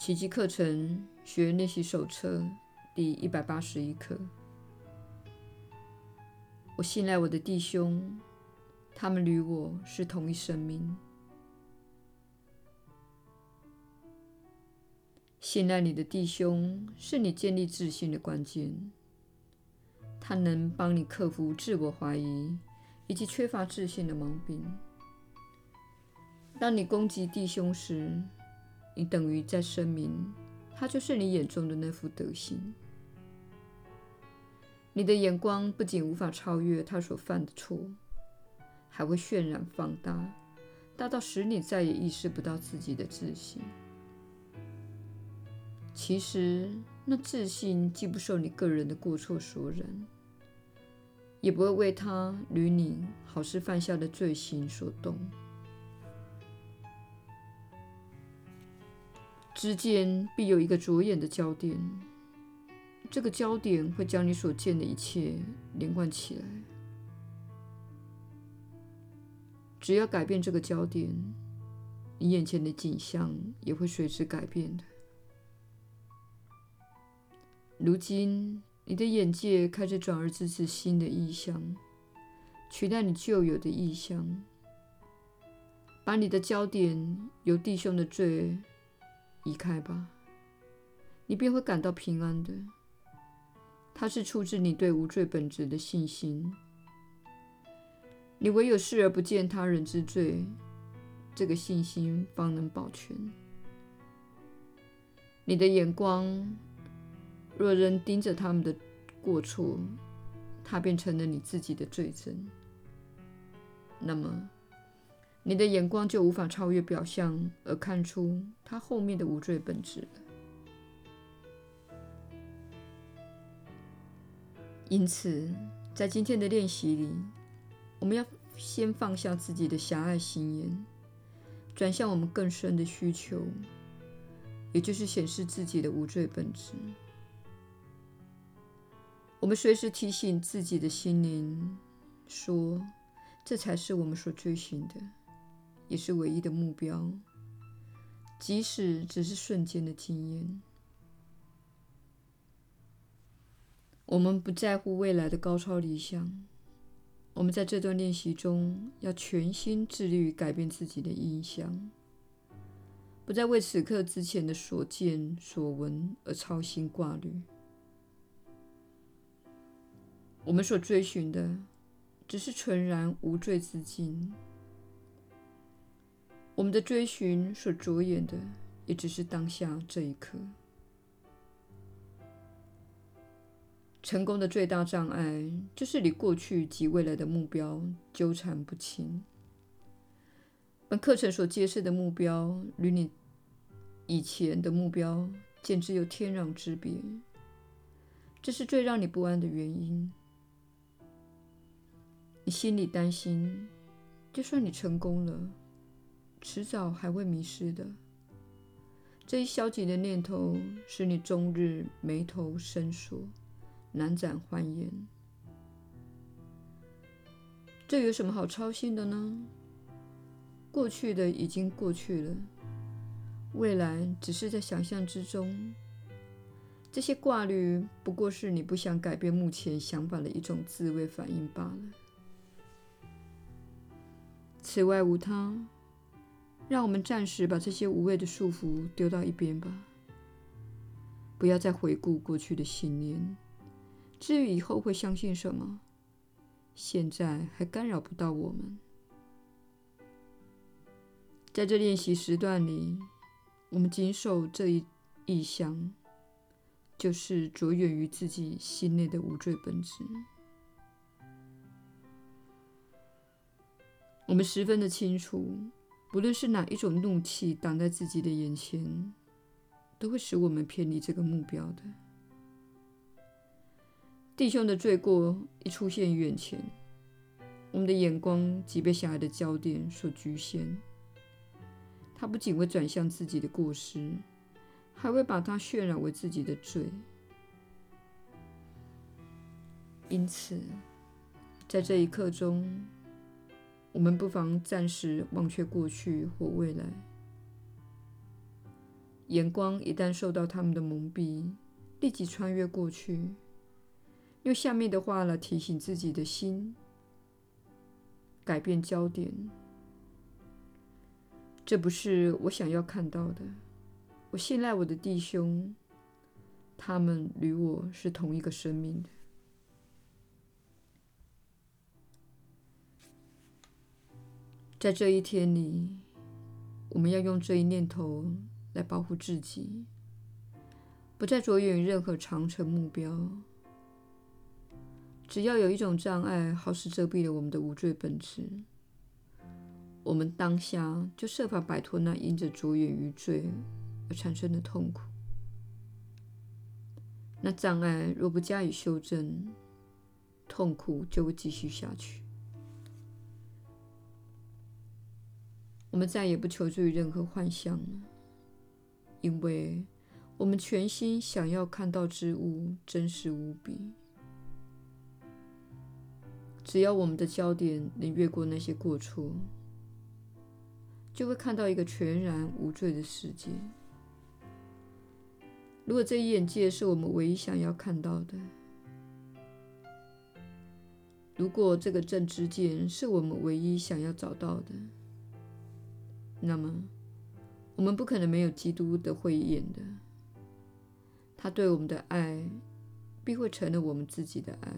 奇迹课程学练习手册第一百八十一课。我信赖我的弟兄，他们与我是同一生命。信赖你的弟兄是你建立自信的关键，他能帮你克服自我怀疑以及缺乏自信的毛病。当你攻击弟兄时，你等于在声明，他就是你眼中的那副德行。你的眼光不仅无法超越他所犯的错，还会渲染放大，大到使你再也意识不到自己的自信。其实，那自信既不受你个人的过错所染，也不会为他与你好事犯下的罪行所动。之间必有一个着眼的焦点，这个焦点会将你所见的一切连贯起来。只要改变这个焦点，你眼前的景象也会随之改变的。如今，你的眼界开始转而支持新的意象，取代你旧有的意象，把你的焦点由弟兄的罪。移开吧，你便会感到平安的。它是出自你对无罪本质的信心。你唯有视而不见他人之罪，这个信心方能保全。你的眼光若仍盯着他们的过错，它便成了你自己的罪证。那么，你的眼光就无法超越表象，而看出他后面的无罪本质了。因此，在今天的练习里，我们要先放下自己的狭隘心眼，转向我们更深的需求，也就是显示自己的无罪本质。我们随时提醒自己的心灵，说：“这才是我们所追寻的。”也是唯一的目标，即使只是瞬间的经验。我们不在乎未来的高超理想。我们在这段练习中要全心致力于改变自己的印象，不再为此刻之前的所见所闻而操心挂虑。我们所追寻的，只是纯然无罪之境。我们的追寻所着眼的，也只是当下这一刻。成功的最大障碍，就是你过去及未来的目标纠缠不清。本课程所揭示的目标，与你以前的目标简直有天壤之别。这是最让你不安的原因。你心里担心，就算你成功了。迟早还会迷失的。这一消极的念头使你终日眉头深锁，难展欢颜。这有什么好操心的呢？过去的已经过去了，未来只是在想象之中。这些挂虑不过是你不想改变目前想法的一种自卫反应罢了。此外无他。让我们暂时把这些无谓的束缚丢到一边吧，不要再回顾过去的信念。至于以后会相信什么，现在还干扰不到我们。在这练习时段里，我们谨守这一意向，就是着眼于自己心内的无罪本质。我们十分的清楚。不论是哪一种怒气挡在自己的眼前，都会使我们偏离这个目标的。弟兄的罪过一出现于眼前，我们的眼光即被狭隘的焦点所局限。他不仅会转向自己的过失，还会把它渲染为自己的罪。因此，在这一刻中，我们不妨暂时忘却过去或未来，眼光一旦受到他们的蒙蔽，立即穿越过去，用下面的话来提醒自己的心，改变焦点。这不是我想要看到的。我信赖我的弟兄，他们与我是同一个生命的。在这一天里，我们要用这一念头来保护自己，不再着眼于任何长程目标。只要有一种障碍，好似遮蔽了我们的无罪本质，我们当下就设法摆脱那因着着眼于罪而产生的痛苦。那障碍若不加以修正，痛苦就会继续下去。我们再也不求助于任何幻象了，因为我们全心想要看到之物真实无比。只要我们的焦点能越过那些过错，就会看到一个全然无罪的世界。如果这一眼界是我们唯一想要看到的，如果这个正知见是我们唯一想要找到的，那么，我们不可能没有基督的慧眼的。他对我们的爱，必会成了我们自己的爱。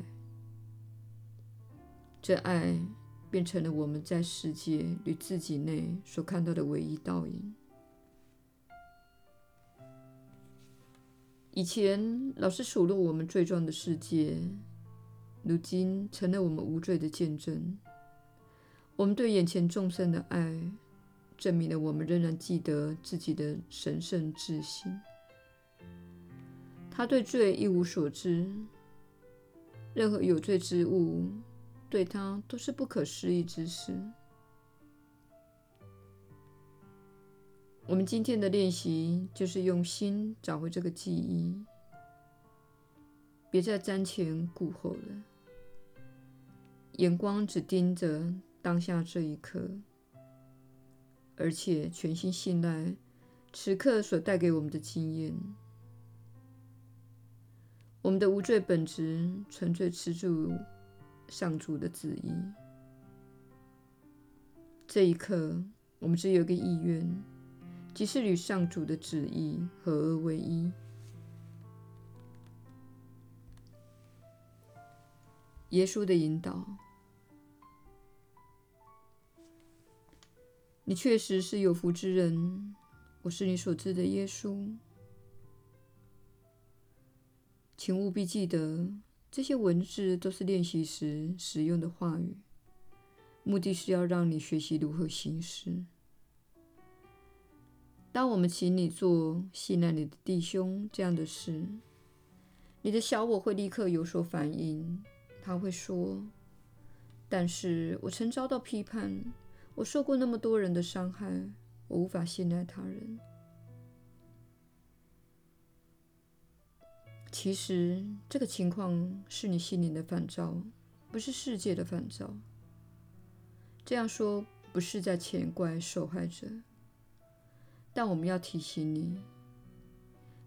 这爱变成了我们在世界与自己内所看到的唯一倒影。以前老是数落我们罪状的世界，如今成了我们无罪的见证。我们对眼前众生的爱。证明了我们仍然记得自己的神圣自信。他对罪一无所知，任何有罪之物对他都是不可思议之事。我们今天的练习就是用心找回这个记忆，别再瞻前顾后了，眼光只盯着当下这一刻。而且全心信赖此刻所带给我们的经验，我们的无罪本质纯粹持住上主的旨意。这一刻，我们只有一个意愿，即是与上主的旨意合而为一。耶稣的引导。你确实是有福之人，我是你所知的耶稣。请务必记得，这些文字都是练习时使用的话语，目的是要让你学习如何行事。当我们请你做信赖你的弟兄这样的事，你的小我会立刻有所反应，他会说：“但是我曾遭到批判。”我受过那么多人的伤害，我无法信赖他人。其实，这个情况是你心灵的反照，不是世界的反照。这样说不是在责怪受害者，但我们要提醒你，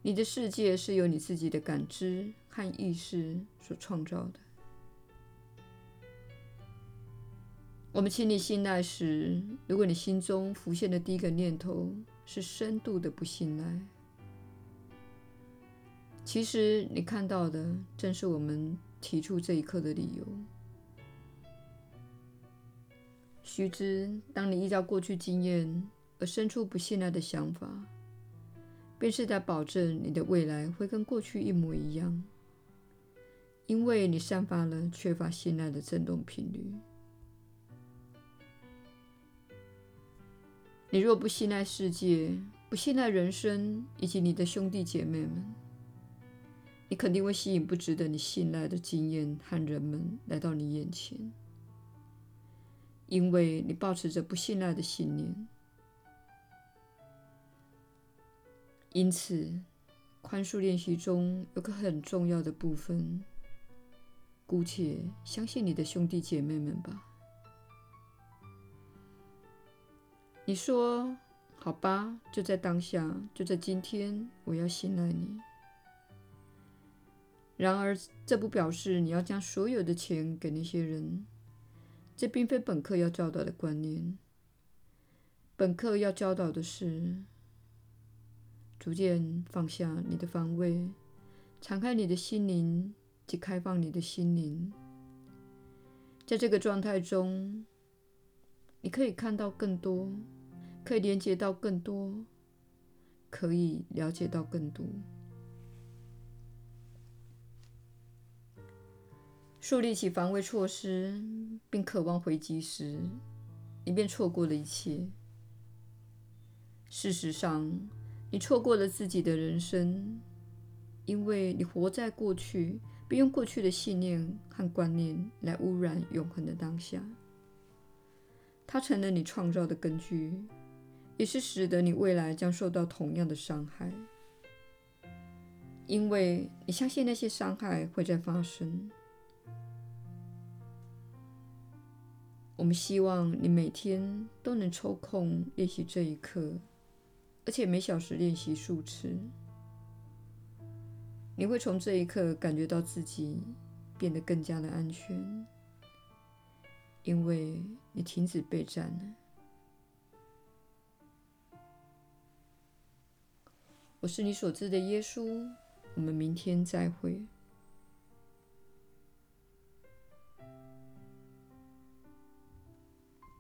你的世界是由你自己的感知和意识所创造的。我们请你信赖时，如果你心中浮现的第一个念头是深度的不信赖，其实你看到的正是我们提出这一刻的理由。须知，当你依照过去经验而生出不信赖的想法，便是在保证你的未来会跟过去一模一样，因为你散发了缺乏信赖的振动频率。你若不信赖世界，不信赖人生以及你的兄弟姐妹们，你肯定会吸引不值得你信赖的经验和人们来到你眼前，因为你抱持着不信赖的信念。因此，宽恕练习中有个很重要的部分，姑且相信你的兄弟姐妹们吧。你说好吧，就在当下，就在今天，我要信赖你。然而，这不表示你要将所有的钱给那些人，这并非本课要教导的观念。本课要教导的是，逐渐放下你的防卫，敞开你的心灵及开放你的心灵。在这个状态中，你可以看到更多。可以连接到更多，可以了解到更多。树立起防卫措施，并渴望回击时，你便错过了一切。事实上，你错过了自己的人生，因为你活在过去，并用过去的信念和观念来污染永恒的当下。它成了你创造的根据。也是使得你未来将受到同样的伤害，因为你相信那些伤害会再发生。我们希望你每天都能抽空练习这一课，而且每小时练习数次。你会从这一刻感觉到自己变得更加的安全，因为你停止备战了。我是你所知的耶稣，我们明天再会。